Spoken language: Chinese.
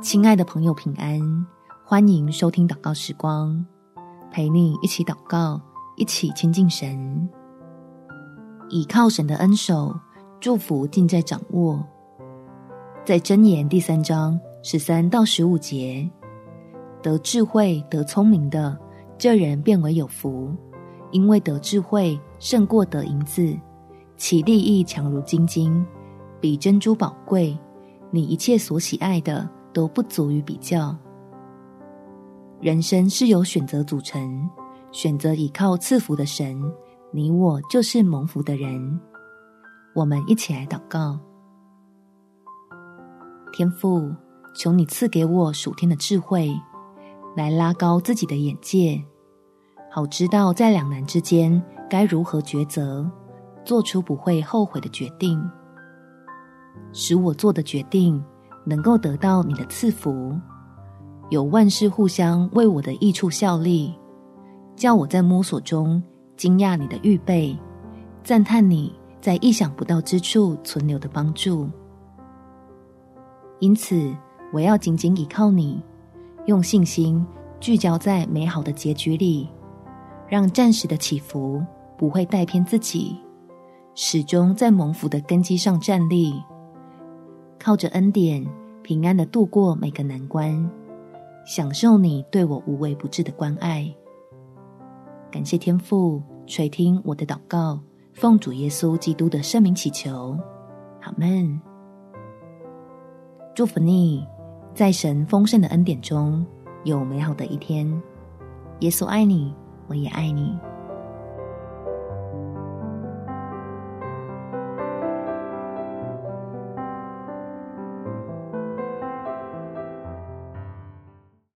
亲爱的朋友，平安！欢迎收听祷告时光，陪你一起祷告，一起亲近神。倚靠神的恩手，祝福尽在掌握。在箴言第三章十三到十五节，得智慧、得聪明的，这人便为有福，因为得智慧胜过得银子，其利益强如金金，比珍珠宝贵。你一切所喜爱的，都不足以比较。人生是由选择组成，选择倚靠赐福的神，你我就是蒙福的人。我们一起来祷告：天父，求你赐给我属天的智慧，来拉高自己的眼界，好知道在两难之间该如何抉择，做出不会后悔的决定，使我做的决定。能够得到你的赐福，有万事互相为我的益处效力，叫我在摸索中惊讶你的预备，赞叹你在意想不到之处存留的帮助。因此，我要紧紧倚靠你，用信心聚焦在美好的结局里，让暂时的起伏不会带偏自己，始终在蒙福的根基上站立。靠着恩典，平安的度过每个难关，享受你对我无微不至的关爱。感谢天父垂听我的祷告，奉主耶稣基督的圣名祈求，阿们。祝福你，在神丰盛的恩典中有美好的一天。耶稣爱你，我也爱你。